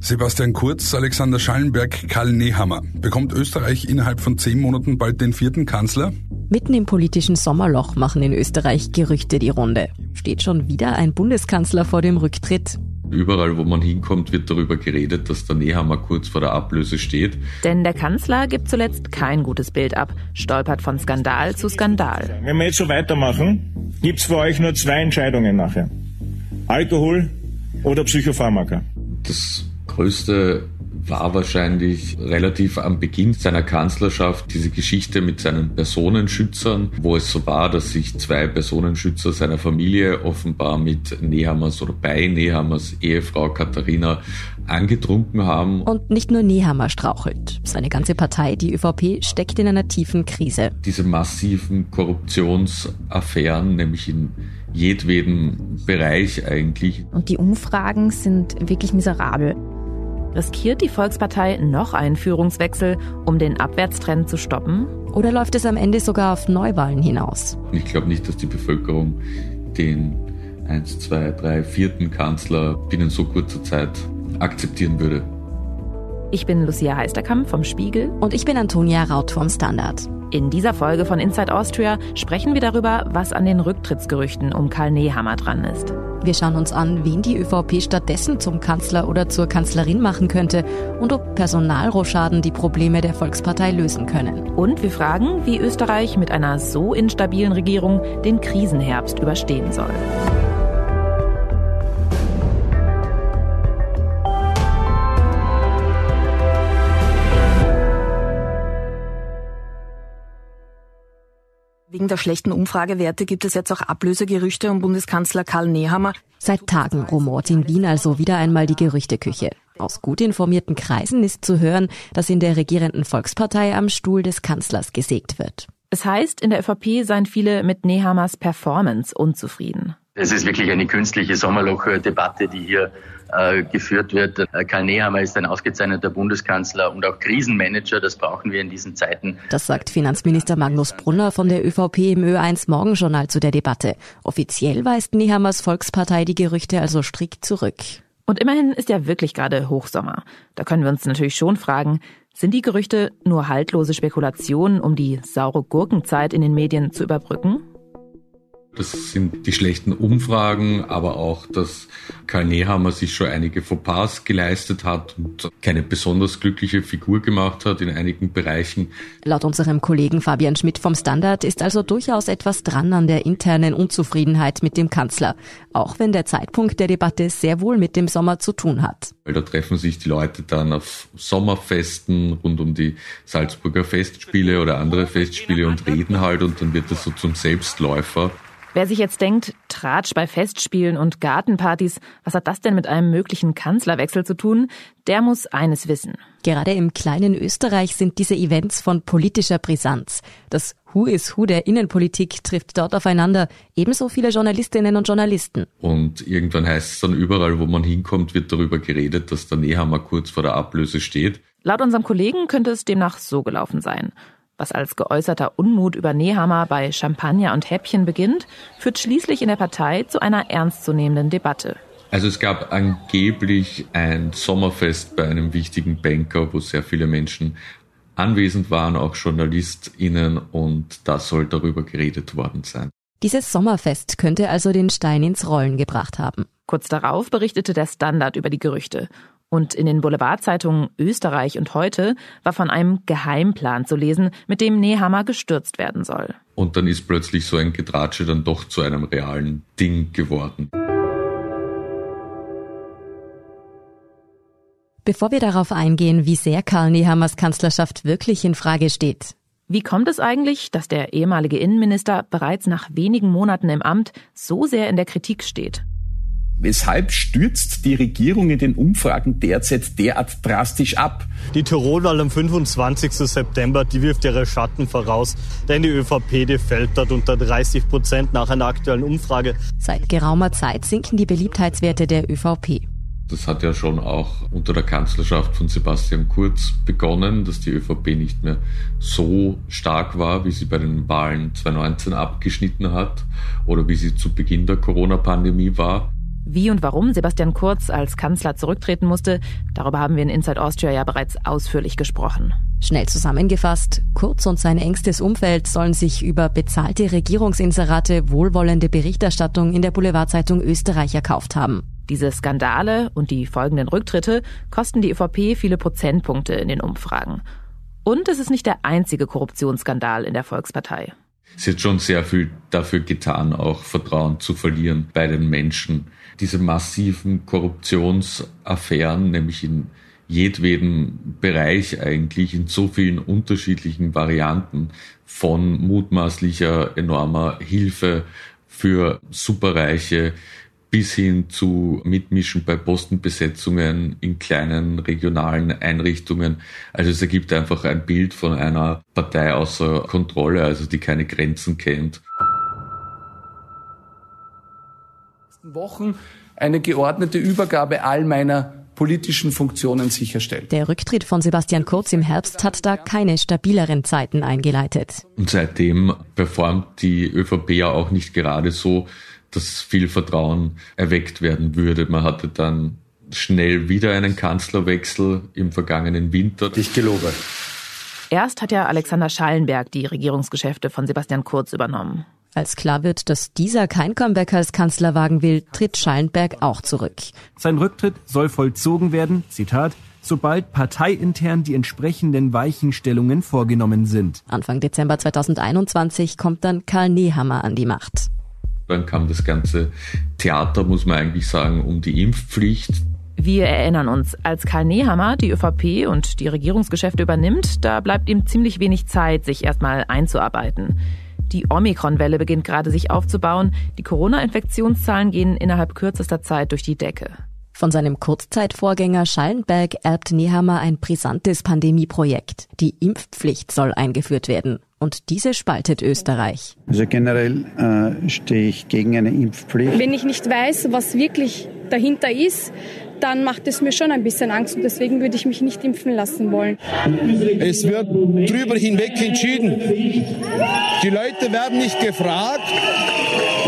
Sebastian Kurz, Alexander Schallenberg, Karl Nehammer. Bekommt Österreich innerhalb von zehn Monaten bald den vierten Kanzler? Mitten im politischen Sommerloch machen in Österreich Gerüchte die Runde. Steht schon wieder ein Bundeskanzler vor dem Rücktritt? Überall, wo man hinkommt, wird darüber geredet, dass der Nehammer kurz vor der Ablöse steht. Denn der Kanzler gibt zuletzt kein gutes Bild ab, stolpert von Skandal zu Skandal. Wenn wir jetzt so weitermachen, gibt's für euch nur zwei Entscheidungen nachher. Alkohol oder Psychopharmaka. Das größte war wahrscheinlich relativ am Beginn seiner Kanzlerschaft diese Geschichte mit seinen Personenschützern, wo es so war, dass sich zwei Personenschützer seiner Familie offenbar mit Nehammers oder bei Nehammers Ehefrau Katharina angetrunken haben. Und nicht nur Nehammer strauchelt. Seine ganze Partei, die ÖVP, steckt in einer tiefen Krise. Diese massiven Korruptionsaffären, nämlich in jedweden Bereich eigentlich. Und die Umfragen sind wirklich miserabel. Riskiert die Volkspartei noch einen Führungswechsel, um den Abwärtstrend zu stoppen? Oder läuft es am Ende sogar auf Neuwahlen hinaus? Ich glaube nicht, dass die Bevölkerung den 1, 2, 3, vierten Kanzler binnen so kurzer Zeit akzeptieren würde. Ich bin Lucia Heisterkamp vom Spiegel. Und ich bin Antonia Raut vom Standard. In dieser Folge von Inside Austria sprechen wir darüber, was an den Rücktrittsgerüchten um Karl Nehammer dran ist. Wir schauen uns an, wen die ÖVP stattdessen zum Kanzler oder zur Kanzlerin machen könnte und ob Personalrochaden die Probleme der Volkspartei lösen können. Und wir fragen, wie Österreich mit einer so instabilen Regierung den Krisenherbst überstehen soll. Wegen der schlechten Umfragewerte gibt es jetzt auch Ablösegerüchte um Bundeskanzler Karl Nehammer. Seit Tagen rumort in Wien also wieder einmal die Gerüchteküche. Aus gut informierten Kreisen ist zu hören, dass in der regierenden Volkspartei am Stuhl des Kanzlers gesägt wird. Es heißt, in der ÖVP seien viele mit Nehammers Performance unzufrieden. Es ist wirklich eine künstliche Sommerloch-Debatte, die hier äh, geführt wird. Äh, Karl Nehammer ist ein ausgezeichneter Bundeskanzler und auch Krisenmanager. Das brauchen wir in diesen Zeiten. Das sagt Finanzminister Magnus Brunner von der ÖVP im Ö1 Morgenjournal zu der Debatte. Offiziell weist Nehammers Volkspartei die Gerüchte also strikt zurück. Und immerhin ist ja wirklich gerade Hochsommer. Da können wir uns natürlich schon fragen, sind die Gerüchte nur haltlose Spekulationen, um die saure Gurkenzeit in den Medien zu überbrücken? Das sind die schlechten Umfragen, aber auch, dass Karl Nehammer sich schon einige Fauxpas geleistet hat und keine besonders glückliche Figur gemacht hat in einigen Bereichen. Laut unserem Kollegen Fabian Schmidt vom Standard ist also durchaus etwas dran an der internen Unzufriedenheit mit dem Kanzler, auch wenn der Zeitpunkt der Debatte sehr wohl mit dem Sommer zu tun hat. Weil da treffen sich die Leute dann auf Sommerfesten rund um die Salzburger Festspiele oder andere Festspiele und reden halt und dann wird das so zum Selbstläufer. Wer sich jetzt denkt, Tratsch bei Festspielen und Gartenpartys, was hat das denn mit einem möglichen Kanzlerwechsel zu tun? Der muss eines wissen. Gerade im kleinen Österreich sind diese Events von politischer Brisanz. Das Who is Who der Innenpolitik trifft dort aufeinander. Ebenso viele Journalistinnen und Journalisten. Und irgendwann heißt es dann überall, wo man hinkommt, wird darüber geredet, dass der Nehammer kurz vor der Ablöse steht. Laut unserem Kollegen könnte es demnach so gelaufen sein. Was als geäußerter Unmut über Nehammer bei Champagner und Häppchen beginnt, führt schließlich in der Partei zu einer ernstzunehmenden Debatte. Also es gab angeblich ein Sommerfest bei einem wichtigen Banker, wo sehr viele Menschen anwesend waren, auch JournalistInnen, und da soll darüber geredet worden sein. Dieses Sommerfest könnte also den Stein ins Rollen gebracht haben. Kurz darauf berichtete der Standard über die Gerüchte und in den Boulevardzeitungen Österreich und heute war von einem Geheimplan zu lesen, mit dem Nehammer gestürzt werden soll. Und dann ist plötzlich so ein Getratsche dann doch zu einem realen Ding geworden. Bevor wir darauf eingehen, wie sehr Karl Nehammers Kanzlerschaft wirklich in Frage steht. Wie kommt es eigentlich, dass der ehemalige Innenminister bereits nach wenigen Monaten im Amt so sehr in der Kritik steht? Weshalb stürzt die Regierung in den Umfragen derzeit derart drastisch ab? Die Tirolwahl am 25. September, die wirft ihre Schatten voraus, denn die ÖVP, die fällt dort unter 30 Prozent nach einer aktuellen Umfrage. Seit geraumer Zeit sinken die Beliebtheitswerte der ÖVP. Das hat ja schon auch unter der Kanzlerschaft von Sebastian Kurz begonnen, dass die ÖVP nicht mehr so stark war, wie sie bei den Wahlen 2019 abgeschnitten hat oder wie sie zu Beginn der Corona-Pandemie war. Wie und warum Sebastian Kurz als Kanzler zurücktreten musste, darüber haben wir in Inside Austria ja bereits ausführlich gesprochen. Schnell zusammengefasst, Kurz und sein engstes Umfeld sollen sich über bezahlte Regierungsinserate wohlwollende Berichterstattung in der Boulevardzeitung Österreich erkauft haben. Diese Skandale und die folgenden Rücktritte kosten die ÖVP viele Prozentpunkte in den Umfragen. Und es ist nicht der einzige Korruptionsskandal in der Volkspartei. Sie hat schon sehr viel dafür getan, auch Vertrauen zu verlieren bei den Menschen. Diese massiven Korruptionsaffären, nämlich in jedweden Bereich eigentlich, in so vielen unterschiedlichen Varianten von mutmaßlicher enormer Hilfe für Superreiche bis hin zu Mitmischen bei Postenbesetzungen in kleinen regionalen Einrichtungen. Also es ergibt einfach ein Bild von einer Partei außer Kontrolle, also die keine Grenzen kennt. Wochen eine geordnete Übergabe all meiner politischen Funktionen sicherstellt. Der Rücktritt von Sebastian Kurz im Herbst hat da keine stabileren Zeiten eingeleitet. Und seitdem performt die ÖVP ja auch nicht gerade so, dass viel Vertrauen erweckt werden würde. Man hatte dann schnell wieder einen Kanzlerwechsel im vergangenen Winter. Ich gelobe. Erst hat ja Alexander Schallenberg die Regierungsgeschäfte von Sebastian Kurz übernommen. Als klar wird, dass dieser kein Comeback als Kanzler wagen will, tritt Schallenberg auch zurück. Sein Rücktritt soll vollzogen werden, Zitat, sobald parteiintern die entsprechenden Weichenstellungen vorgenommen sind. Anfang Dezember 2021 kommt dann Karl Nehammer an die Macht. Dann kam das ganze Theater, muss man eigentlich sagen, um die Impfpflicht. Wir erinnern uns, als Karl Nehammer die ÖVP und die Regierungsgeschäfte übernimmt, da bleibt ihm ziemlich wenig Zeit, sich erstmal einzuarbeiten. Die Omikron-Welle beginnt gerade sich aufzubauen. Die Corona-Infektionszahlen gehen innerhalb kürzester Zeit durch die Decke. Von seinem Kurzzeitvorgänger Schallenberg erbt Nehammer ein brisantes Pandemieprojekt. Die Impfpflicht soll eingeführt werden. Und diese spaltet Österreich. Also generell äh, stehe ich gegen eine Impfpflicht. Wenn ich nicht weiß, was wirklich dahinter ist, dann macht es mir schon ein bisschen Angst und deswegen würde ich mich nicht impfen lassen wollen. Es wird drüber hinweg entschieden. Die Leute werden nicht gefragt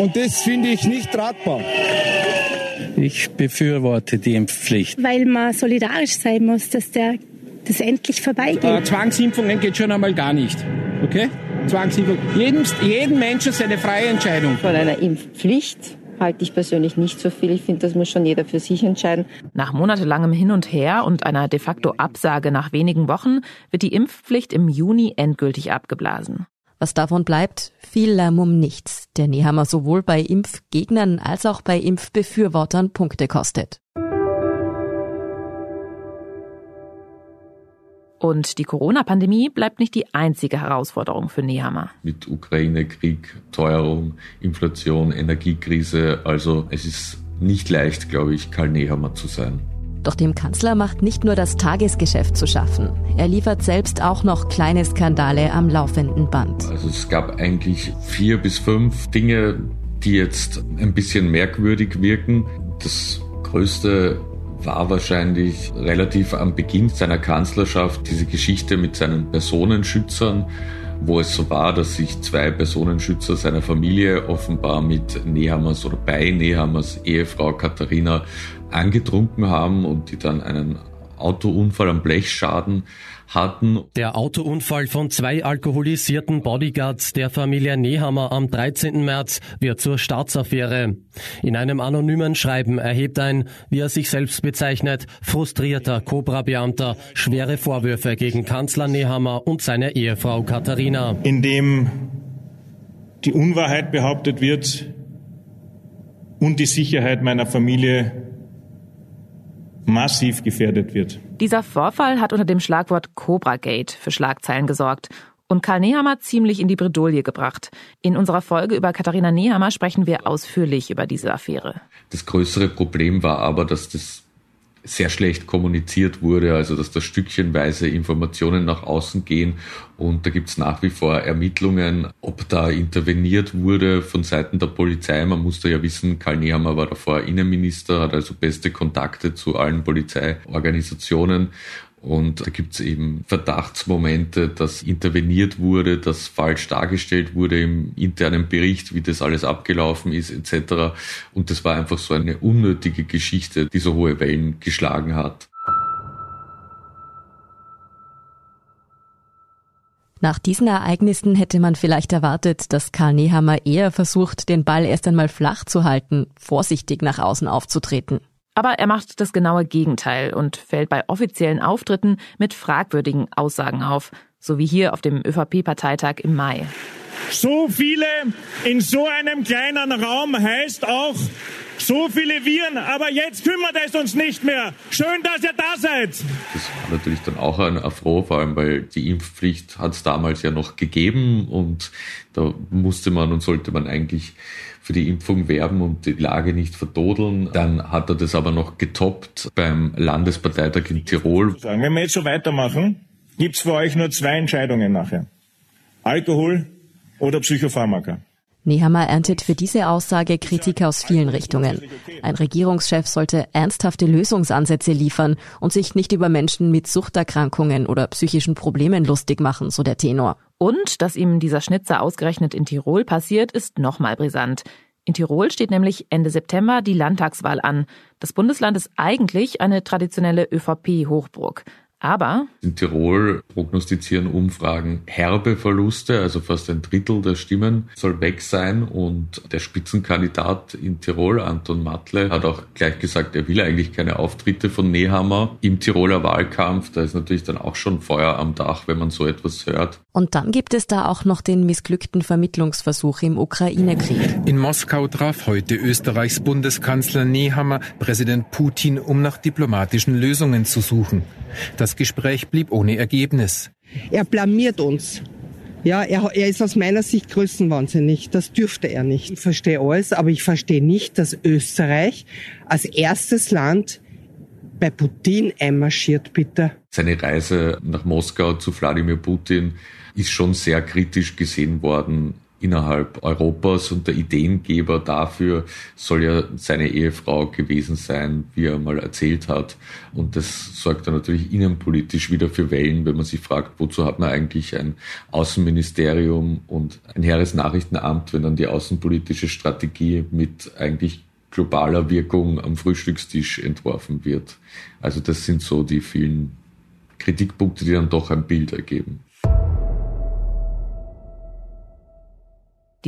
und das finde ich nicht tragbar. Ich befürworte die Impfpflicht. Weil man solidarisch sein muss, dass der das endlich vorbeigeht. Äh, Zwangsimpfungen geht schon einmal gar nicht. Okay? Zwangsimpfung. Jeden, jeden Menschen seine freie Entscheidung. Von einer Impfpflicht halte ich persönlich nicht so viel. Ich finde, das muss schon jeder für sich entscheiden. Nach monatelangem Hin und Her und einer de facto Absage nach wenigen Wochen wird die Impfpflicht im Juni endgültig abgeblasen. Was davon bleibt, viel Lärm um nichts, der Nehammer sowohl bei Impfgegnern als auch bei Impfbefürwortern Punkte kostet. Und die Corona-Pandemie bleibt nicht die einzige Herausforderung für Nehammer. Mit Ukraine, Krieg, Teuerung, Inflation, Energiekrise. Also es ist nicht leicht, glaube ich, Karl Nehammer zu sein. Doch dem Kanzler macht nicht nur das Tagesgeschäft zu schaffen. Er liefert selbst auch noch kleine Skandale am laufenden Band. Also es gab eigentlich vier bis fünf Dinge, die jetzt ein bisschen merkwürdig wirken. Das größte war wahrscheinlich relativ am Beginn seiner Kanzlerschaft diese Geschichte mit seinen Personenschützern, wo es so war, dass sich zwei Personenschützer seiner Familie offenbar mit Nehammers oder bei Nehammers Ehefrau Katharina angetrunken haben und die dann einen Autounfall am Blechschaden hatten. Der Autounfall von zwei alkoholisierten Bodyguards der Familie Nehammer am 13. März wird zur Staatsaffäre. In einem anonymen Schreiben erhebt ein, wie er sich selbst bezeichnet, frustrierter Cobra-Beamter schwere Vorwürfe gegen Kanzler Nehammer und seine Ehefrau Katharina. In dem die Unwahrheit behauptet wird und die Sicherheit meiner Familie massiv gefährdet wird. Dieser Vorfall hat unter dem Schlagwort Cobra Gate für Schlagzeilen gesorgt und Karl Nehammer ziemlich in die Bredouille gebracht. In unserer Folge über Katharina Nehammer sprechen wir ausführlich über diese Affäre. Das größere Problem war aber, dass das sehr schlecht kommuniziert wurde, also dass da stückchenweise Informationen nach außen gehen und da gibt es nach wie vor Ermittlungen, ob da interveniert wurde von Seiten der Polizei. Man musste ja wissen, Karl Nehammer war davor Innenminister, hat also beste Kontakte zu allen Polizeiorganisationen Und da gibt es eben Verdachtsmomente, dass interveniert wurde, dass falsch dargestellt wurde im internen Bericht, wie das alles abgelaufen ist etc. Und das war einfach so eine unnötige Geschichte, die so hohe Wellen geschlagen hat. Nach diesen Ereignissen hätte man vielleicht erwartet, dass Karl Nehammer eher versucht, den Ball erst einmal flach zu halten, vorsichtig nach außen aufzutreten. Aber er macht das genaue Gegenteil und fällt bei offiziellen Auftritten mit fragwürdigen Aussagen auf, so wie hier auf dem ÖVP-Parteitag im Mai. So viele in so einem kleinen Raum heißt auch so viele Viren, aber jetzt kümmert es uns nicht mehr. Schön, dass ihr da seid. Das war natürlich dann auch ein Affront, vor allem weil die Impfpflicht hat es damals ja noch gegeben und da musste man und sollte man eigentlich für die Impfung werben und die Lage nicht verdodeln. Dann hat er das aber noch getoppt beim Landesparteitag in Tirol. Wenn wir jetzt so weitermachen, gibt es für euch nur zwei Entscheidungen nachher. Alkohol oder Psychopharmaka. Nehammer erntet für diese Aussage Kritik aus vielen Richtungen. Ein Regierungschef sollte ernsthafte Lösungsansätze liefern und sich nicht über Menschen mit Suchterkrankungen oder psychischen Problemen lustig machen, so der Tenor. Und dass ihm dieser Schnitzer ausgerechnet in Tirol passiert, ist nochmal brisant. In Tirol steht nämlich Ende September die Landtagswahl an. Das Bundesland ist eigentlich eine traditionelle ÖVP-Hochburg. Aber in Tirol prognostizieren Umfragen herbe Verluste, also fast ein Drittel der Stimmen soll weg sein. Und der Spitzenkandidat in Tirol, Anton Matle, hat auch gleich gesagt, er will eigentlich keine Auftritte von Nehammer im Tiroler Wahlkampf. Da ist natürlich dann auch schon Feuer am Dach, wenn man so etwas hört. Und dann gibt es da auch noch den missglückten Vermittlungsversuch im Ukraine-Krieg. In Moskau traf heute Österreichs Bundeskanzler Nehammer Präsident Putin, um nach diplomatischen Lösungen zu suchen. Das Gespräch blieb ohne Ergebnis. Er blamiert uns. Ja, er, er ist aus meiner Sicht größenwahnsinnig. Das dürfte er nicht. Ich verstehe alles, aber ich verstehe nicht, dass Österreich als erstes Land bei Putin einmarschiert, bitte. Seine Reise nach Moskau zu Wladimir Putin ist schon sehr kritisch gesehen worden innerhalb Europas und der Ideengeber dafür soll ja seine Ehefrau gewesen sein, wie er mal erzählt hat. Und das sorgt dann natürlich innenpolitisch wieder für Wellen, wenn man sich fragt, wozu hat man eigentlich ein Außenministerium und ein Heeresnachrichtenamt, wenn dann die außenpolitische Strategie mit eigentlich globaler Wirkung am Frühstückstisch entworfen wird. Also das sind so die vielen Kritikpunkte, die dann doch ein Bild ergeben.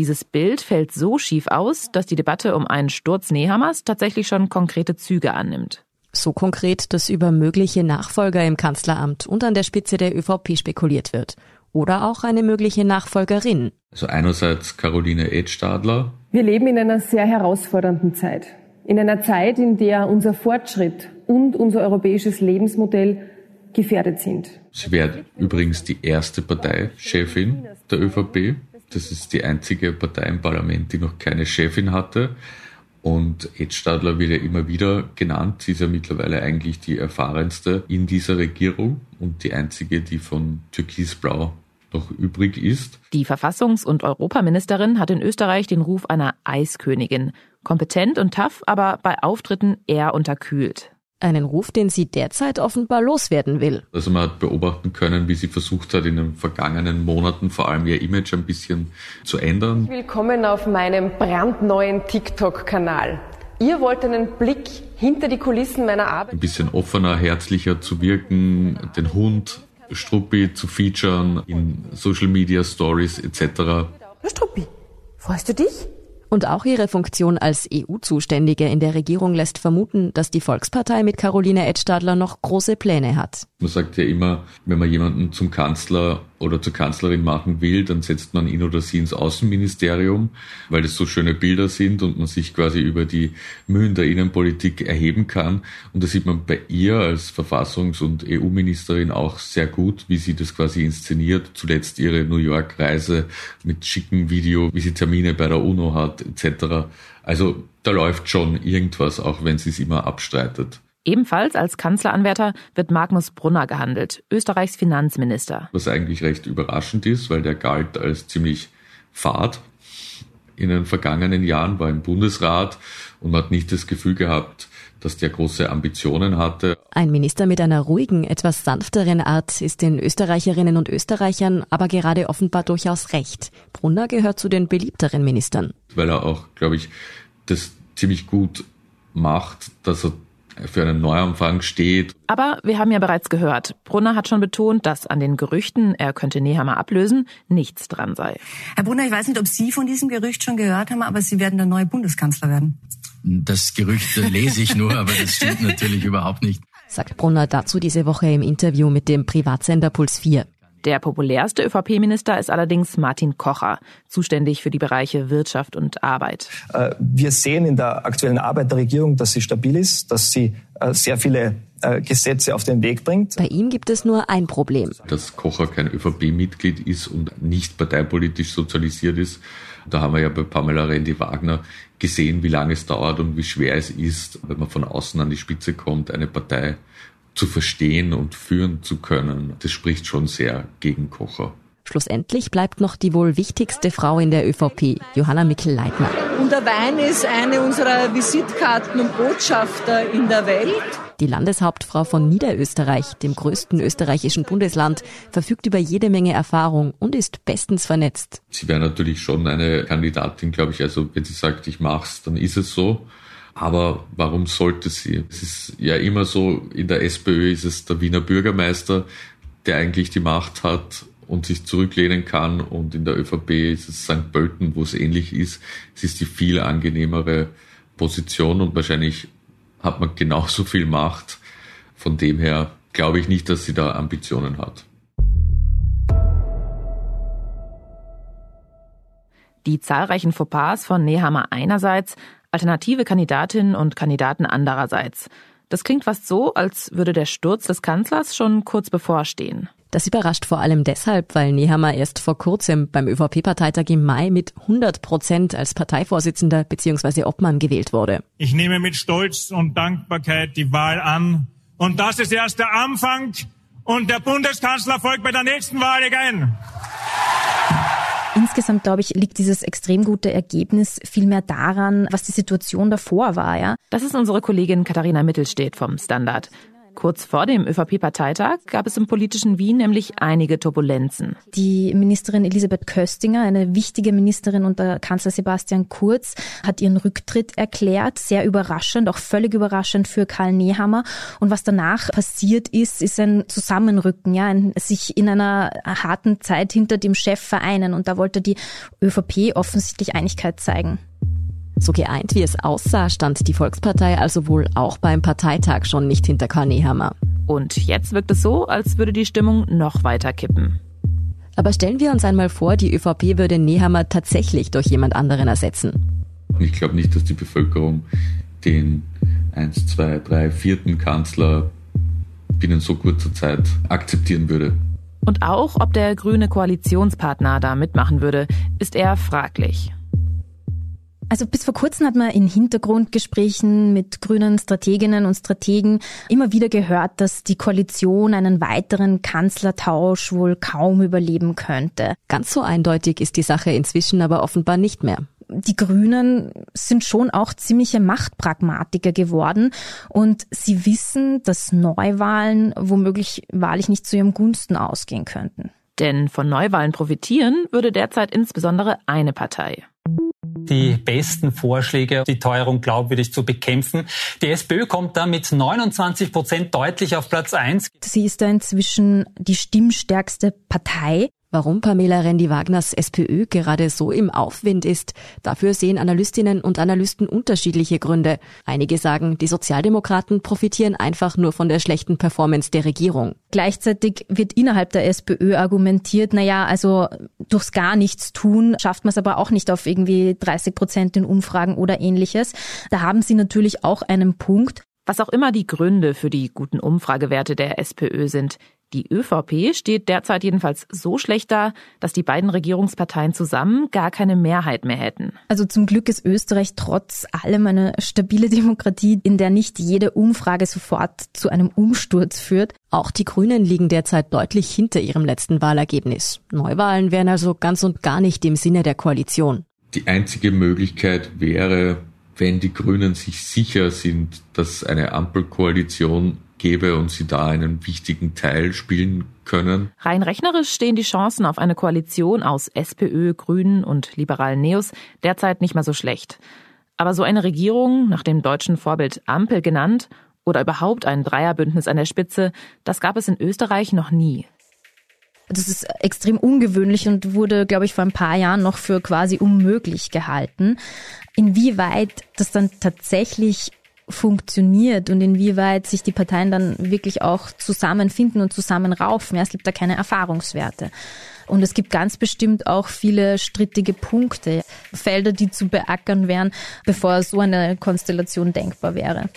Dieses Bild fällt so schief aus, dass die Debatte um einen Sturz Nehammers tatsächlich schon konkrete Züge annimmt. So konkret, dass über mögliche Nachfolger im Kanzleramt und an der Spitze der ÖVP spekuliert wird. Oder auch eine mögliche Nachfolgerin. Also einerseits Caroline Edstadler. Wir leben in einer sehr herausfordernden Zeit. In einer Zeit, in der unser Fortschritt und unser europäisches Lebensmodell gefährdet sind. Sie wäre übrigens die erste Parteichefin der ÖVP. Das ist die einzige Partei im Parlament, die noch keine Chefin hatte. Und Ed Stadler wird ja immer wieder genannt. Sie ist ja mittlerweile eigentlich die erfahrenste in dieser Regierung und die einzige, die von Türkisblau noch übrig ist. Die Verfassungs- und Europaministerin hat in Österreich den Ruf einer Eiskönigin. Kompetent und tough, aber bei Auftritten eher unterkühlt. Einen Ruf, den sie derzeit offenbar loswerden will. Also man hat beobachten können, wie sie versucht hat, in den vergangenen Monaten vor allem ihr Image ein bisschen zu ändern. Willkommen auf meinem brandneuen TikTok-Kanal. Ihr wollt einen Blick hinter die Kulissen meiner Arbeit. Ein bisschen offener, herzlicher zu wirken, den Hund Struppi zu featuren in Social Media Stories etc. Struppi, freust du dich? Und auch ihre Funktion als EU-Zuständige in der Regierung lässt vermuten, dass die Volkspartei mit Caroline Edstadler noch große Pläne hat. Man sagt ja immer, wenn man jemanden zum Kanzler oder zur Kanzlerin machen will, dann setzt man ihn oder sie ins Außenministerium, weil das so schöne Bilder sind und man sich quasi über die Mühen der Innenpolitik erheben kann. Und da sieht man bei ihr als Verfassungs- und EU-Ministerin auch sehr gut, wie sie das quasi inszeniert. Zuletzt ihre New York-Reise mit schicken Video, wie sie Termine bei der UNO hat, etc. Also da läuft schon irgendwas, auch wenn sie es immer abstreitet. Ebenfalls als Kanzleranwärter wird Magnus Brunner gehandelt, Österreichs Finanzminister. Was eigentlich recht überraschend ist, weil der galt als ziemlich fad in den vergangenen Jahren, war im Bundesrat und man hat nicht das Gefühl gehabt, dass der große Ambitionen hatte. Ein Minister mit einer ruhigen, etwas sanfteren Art ist den Österreicherinnen und Österreichern aber gerade offenbar durchaus recht. Brunner gehört zu den beliebteren Ministern. Weil er auch, glaube ich, das ziemlich gut macht, dass er für einen Neuanfang steht. Aber wir haben ja bereits gehört, Brunner hat schon betont, dass an den Gerüchten, er könnte Nehammer ablösen, nichts dran sei. Herr Brunner, ich weiß nicht, ob Sie von diesem Gerücht schon gehört haben, aber Sie werden der neue Bundeskanzler werden. Das Gerücht lese ich nur, aber das stimmt natürlich überhaupt nicht. Sagt Brunner dazu diese Woche im Interview mit dem Privatsender Puls 4. Der populärste ÖVP-Minister ist allerdings Martin Kocher, zuständig für die Bereiche Wirtschaft und Arbeit. Äh, wir sehen in der aktuellen Arbeit der Regierung, dass sie stabil ist, dass sie äh, sehr viele äh, Gesetze auf den Weg bringt. Bei ihm gibt es nur ein Problem. Dass Kocher kein ÖVP-Mitglied ist und nicht parteipolitisch sozialisiert ist. Da haben wir ja bei Pamela Rendi-Wagner gesehen, wie lange es dauert und wie schwer es ist, wenn man von außen an die Spitze kommt, eine Partei zu verstehen und führen zu können, das spricht schon sehr gegen Kocher. Schlussendlich bleibt noch die wohl wichtigste Frau in der ÖVP, Johanna Mikl-Leitner. Und der Wein ist eine unserer Visitkarten und Botschafter in der Welt. Die Landeshauptfrau von Niederösterreich, dem größten österreichischen Bundesland, verfügt über jede Menge Erfahrung und ist bestens vernetzt. Sie wäre natürlich schon eine Kandidatin, glaube ich. Also wenn sie sagt, ich mach's, dann ist es so. Aber warum sollte sie? Es ist ja immer so, in der SPÖ ist es der Wiener Bürgermeister, der eigentlich die Macht hat und sich zurücklehnen kann. Und in der ÖVP ist es St. Pölten, wo es ähnlich ist. Es ist die viel angenehmere Position und wahrscheinlich hat man genauso viel Macht. Von dem her glaube ich nicht, dass sie da Ambitionen hat. Die zahlreichen Fauxpas von Nehammer einerseits alternative Kandidatinnen und Kandidaten andererseits. Das klingt fast so, als würde der Sturz des Kanzlers schon kurz bevorstehen. Das überrascht vor allem deshalb, weil Nehammer erst vor kurzem beim ÖVP-Parteitag im Mai mit 100 Prozent als Parteivorsitzender bzw. Obmann gewählt wurde. Ich nehme mit Stolz und Dankbarkeit die Wahl an. Und das ist erst der Anfang. Und der Bundeskanzler folgt bei der nächsten Wahl ein. Insgesamt, glaube ich, liegt dieses extrem gute Ergebnis vielmehr daran, was die Situation davor war, ja. Das ist unsere Kollegin Katharina Mittelstedt vom Standard. Kurz vor dem ÖVP-Parteitag gab es im politischen Wien nämlich einige Turbulenzen. Die Ministerin Elisabeth Köstinger, eine wichtige Ministerin unter Kanzler Sebastian Kurz, hat ihren Rücktritt erklärt. Sehr überraschend, auch völlig überraschend für Karl Nehammer. Und was danach passiert ist, ist ein Zusammenrücken, ja, ein sich in einer harten Zeit hinter dem Chef vereinen. Und da wollte die ÖVP offensichtlich Einigkeit zeigen. So geeint wie es aussah, stand die Volkspartei also wohl auch beim Parteitag schon nicht hinter Karl Nehammer. Und jetzt wirkt es so, als würde die Stimmung noch weiter kippen. Aber stellen wir uns einmal vor, die ÖVP würde Nehammer tatsächlich durch jemand anderen ersetzen. Ich glaube nicht, dass die Bevölkerung den eins, zwei, drei, vierten Kanzler binnen so kurzer Zeit akzeptieren würde. Und auch, ob der grüne Koalitionspartner da mitmachen würde, ist eher fraglich. Also bis vor kurzem hat man in Hintergrundgesprächen mit grünen Strateginnen und Strategen immer wieder gehört, dass die Koalition einen weiteren Kanzlertausch wohl kaum überleben könnte. Ganz so eindeutig ist die Sache inzwischen aber offenbar nicht mehr die Grünen sind schon auch ziemliche Machtpragmatiker geworden und sie wissen, dass Neuwahlen womöglich wahrlich nicht zu ihrem Gunsten ausgehen könnten. Denn von Neuwahlen profitieren würde derzeit insbesondere eine Partei die besten Vorschläge, die Teuerung glaubwürdig zu bekämpfen. Die SPÖ kommt da mit 29 Prozent deutlich auf Platz 1. Sie ist da inzwischen die stimmstärkste Partei. Warum Pamela Rendi-Wagners SPÖ gerade so im Aufwind ist, dafür sehen Analystinnen und Analysten unterschiedliche Gründe. Einige sagen, die Sozialdemokraten profitieren einfach nur von der schlechten Performance der Regierung. Gleichzeitig wird innerhalb der SPÖ argumentiert, na ja, also durchs gar nichts tun schafft man es aber auch nicht auf irgendwie 30 Prozent in Umfragen oder ähnliches. Da haben sie natürlich auch einen Punkt. Was auch immer die Gründe für die guten Umfragewerte der SPÖ sind, die ÖVP steht derzeit jedenfalls so schlecht da, dass die beiden Regierungsparteien zusammen gar keine Mehrheit mehr hätten. Also zum Glück ist Österreich trotz allem eine stabile Demokratie, in der nicht jede Umfrage sofort zu einem Umsturz führt. Auch die Grünen liegen derzeit deutlich hinter ihrem letzten Wahlergebnis. Neuwahlen wären also ganz und gar nicht im Sinne der Koalition. Die einzige Möglichkeit wäre, wenn die Grünen sich sicher sind, dass eine Ampelkoalition gäbe und sie da einen wichtigen Teil spielen können. Rein rechnerisch stehen die Chancen auf eine Koalition aus SPÖ, Grünen und liberalen Neos derzeit nicht mehr so schlecht. Aber so eine Regierung, nach dem deutschen Vorbild Ampel genannt, oder überhaupt ein Dreierbündnis an der Spitze, das gab es in Österreich noch nie. Das ist extrem ungewöhnlich und wurde, glaube ich, vor ein paar Jahren noch für quasi unmöglich gehalten. Inwieweit das dann tatsächlich funktioniert und inwieweit sich die Parteien dann wirklich auch zusammenfinden und zusammenraufen. Ja, es gibt da keine Erfahrungswerte. Und es gibt ganz bestimmt auch viele strittige Punkte, Felder, die zu beackern wären, bevor so eine Konstellation denkbar wäre.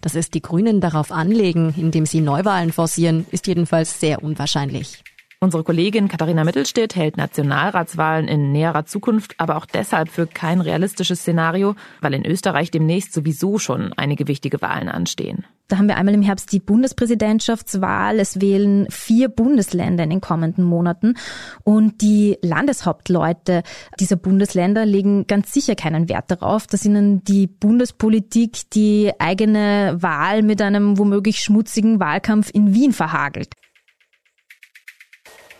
Dass es die Grünen darauf anlegen, indem sie Neuwahlen forcieren, ist jedenfalls sehr unwahrscheinlich. Unsere Kollegin Katharina Mittelstedt hält Nationalratswahlen in näherer Zukunft aber auch deshalb für kein realistisches Szenario, weil in Österreich demnächst sowieso schon einige wichtige Wahlen anstehen. Da haben wir einmal im Herbst die Bundespräsidentschaftswahl. Es wählen vier Bundesländer in den kommenden Monaten. Und die Landeshauptleute dieser Bundesländer legen ganz sicher keinen Wert darauf, dass ihnen die Bundespolitik die eigene Wahl mit einem womöglich schmutzigen Wahlkampf in Wien verhagelt.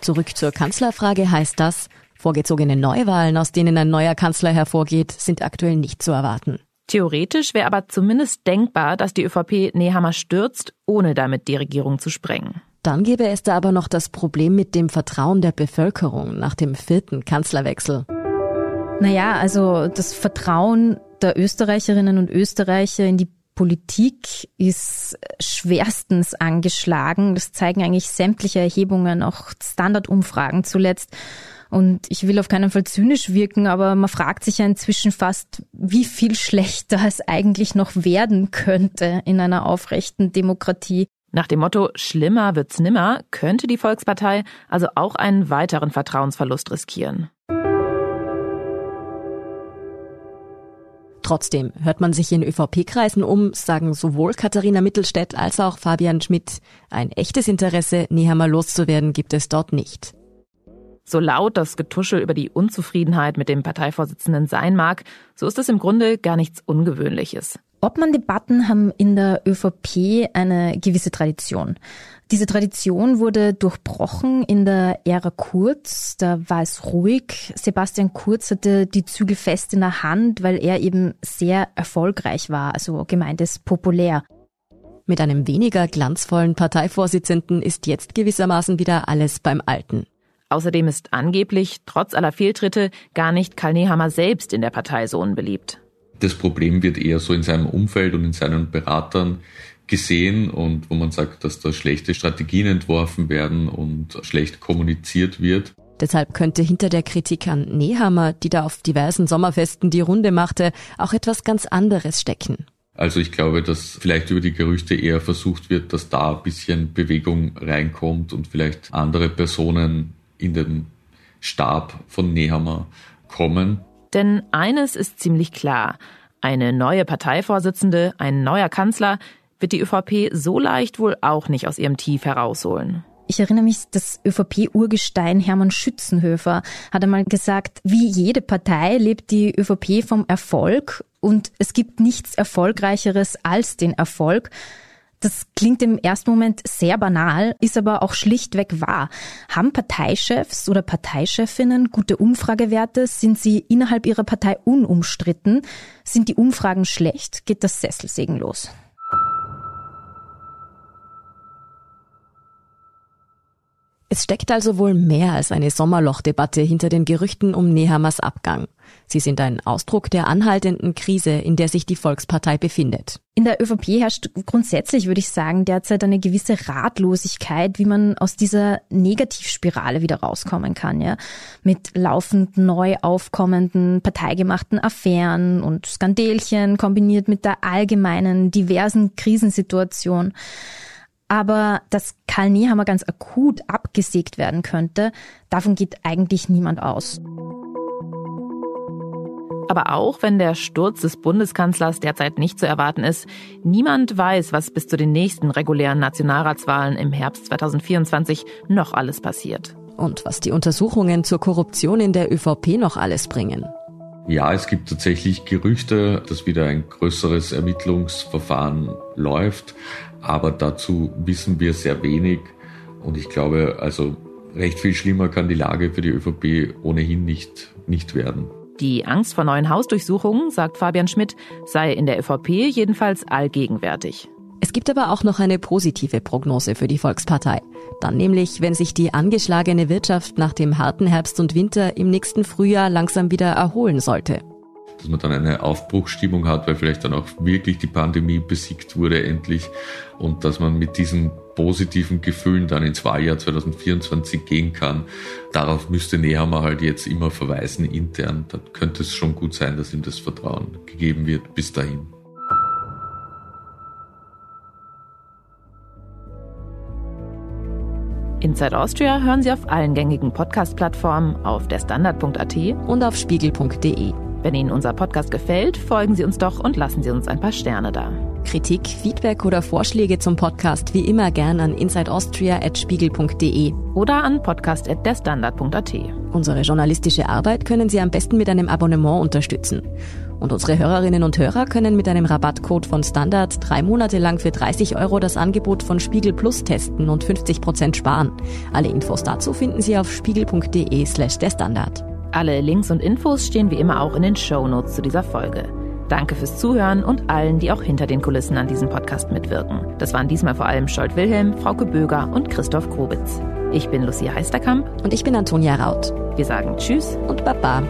Zurück zur Kanzlerfrage heißt das, vorgezogene Neuwahlen, aus denen ein neuer Kanzler hervorgeht, sind aktuell nicht zu erwarten. Theoretisch wäre aber zumindest denkbar, dass die ÖVP Nehammer stürzt, ohne damit die Regierung zu sprengen. Dann gäbe es da aber noch das Problem mit dem Vertrauen der Bevölkerung nach dem vierten Kanzlerwechsel. Naja, also das Vertrauen der Österreicherinnen und Österreicher in die Politik ist schwerstens angeschlagen. Das zeigen eigentlich sämtliche Erhebungen, auch Standardumfragen zuletzt. Und ich will auf keinen Fall zynisch wirken, aber man fragt sich ja inzwischen fast, wie viel schlechter es eigentlich noch werden könnte in einer aufrechten Demokratie. Nach dem Motto schlimmer wird's nimmer könnte die Volkspartei also auch einen weiteren Vertrauensverlust riskieren. Trotzdem hört man sich in ÖVP-Kreisen um, sagen sowohl Katharina Mittelstädt als auch Fabian Schmidt. Ein echtes Interesse, Nehammer loszuwerden, gibt es dort nicht. So laut das Getuschel über die Unzufriedenheit mit dem Parteivorsitzenden sein mag, so ist es im Grunde gar nichts Ungewöhnliches. Obmann-Debatten haben in der ÖVP eine gewisse Tradition. Diese Tradition wurde durchbrochen in der Ära Kurz. Da war es ruhig. Sebastian Kurz hatte die Zügel fest in der Hand, weil er eben sehr erfolgreich war, also gemeint ist populär. Mit einem weniger glanzvollen Parteivorsitzenden ist jetzt gewissermaßen wieder alles beim Alten. Außerdem ist angeblich, trotz aller Fehltritte, gar nicht Karl Nehammer selbst in der Partei so unbeliebt. Das Problem wird eher so in seinem Umfeld und in seinen Beratern gesehen und wo man sagt, dass da schlechte Strategien entworfen werden und schlecht kommuniziert wird. Deshalb könnte hinter der Kritik an Nehammer, die da auf diversen Sommerfesten die Runde machte, auch etwas ganz anderes stecken. Also ich glaube, dass vielleicht über die Gerüchte eher versucht wird, dass da ein bisschen Bewegung reinkommt und vielleicht andere Personen in den Stab von Nehammer kommen. Denn eines ist ziemlich klar. Eine neue Parteivorsitzende, ein neuer Kanzler wird die ÖVP so leicht wohl auch nicht aus ihrem Tief herausholen. Ich erinnere mich, das ÖVP-Urgestein Hermann Schützenhöfer hat einmal gesagt, wie jede Partei lebt die ÖVP vom Erfolg und es gibt nichts Erfolgreicheres als den Erfolg. Das klingt im ersten Moment sehr banal, ist aber auch schlichtweg wahr. Haben Parteichefs oder Parteichefinnen gute Umfragewerte? Sind sie innerhalb ihrer Partei unumstritten? Sind die Umfragen schlecht? Geht das Sesselsegen los? Es steckt also wohl mehr als eine Sommerlochdebatte hinter den Gerüchten um Nehammers Abgang. Sie sind ein Ausdruck der anhaltenden Krise, in der sich die Volkspartei befindet. In der ÖVP herrscht grundsätzlich, würde ich sagen, derzeit eine gewisse Ratlosigkeit, wie man aus dieser Negativspirale wieder rauskommen kann, ja. Mit laufend neu aufkommenden parteigemachten Affären und Skandelchen kombiniert mit der allgemeinen diversen Krisensituation. Aber dass Karl Nehammer ganz akut abgesägt werden könnte, davon geht eigentlich niemand aus. Aber auch wenn der Sturz des Bundeskanzlers derzeit nicht zu erwarten ist, niemand weiß, was bis zu den nächsten regulären Nationalratswahlen im Herbst 2024 noch alles passiert. Und was die Untersuchungen zur Korruption in der ÖVP noch alles bringen. Ja, es gibt tatsächlich Gerüchte, dass wieder ein größeres Ermittlungsverfahren läuft, aber dazu wissen wir sehr wenig und ich glaube, also recht viel schlimmer kann die Lage für die ÖVP ohnehin nicht, nicht werden. Die Angst vor neuen Hausdurchsuchungen, sagt Fabian Schmidt, sei in der ÖVP jedenfalls allgegenwärtig. Es gibt aber auch noch eine positive Prognose für die Volkspartei. Dann nämlich, wenn sich die angeschlagene Wirtschaft nach dem harten Herbst und Winter im nächsten Frühjahr langsam wieder erholen sollte. Dass man dann eine Aufbruchsstimmung hat, weil vielleicht dann auch wirklich die Pandemie besiegt wurde endlich und dass man mit diesen positiven Gefühlen dann ins Wahljahr 2024 gehen kann. Darauf müsste Nehammer halt jetzt immer verweisen intern. Da könnte es schon gut sein, dass ihm das Vertrauen gegeben wird bis dahin. Inside Austria hören Sie auf allen gängigen Podcast-Plattformen, auf derstandard.at und auf spiegel.de. Wenn Ihnen unser Podcast gefällt, folgen Sie uns doch und lassen Sie uns ein paar Sterne da. Kritik, Feedback oder Vorschläge zum Podcast wie immer gern an insideaustria.spiegel.de oder an podcast.derstandard.at. Unsere journalistische Arbeit können Sie am besten mit einem Abonnement unterstützen. Und unsere Hörerinnen und Hörer können mit einem Rabattcode von Standard drei Monate lang für 30 Euro das Angebot von Spiegel Plus testen und 50 Prozent sparen. Alle Infos dazu finden Sie auf spiegel.de slash der Standard. Alle Links und Infos stehen wie immer auch in den Show Notes zu dieser Folge. Danke fürs Zuhören und allen, die auch hinter den Kulissen an diesem Podcast mitwirken. Das waren diesmal vor allem Scholt Wilhelm, Frauke Böger und Christoph Grobitz. Ich bin Lucia Heisterkamp. Und ich bin Antonia Raut. Wir sagen Tschüss und Baba.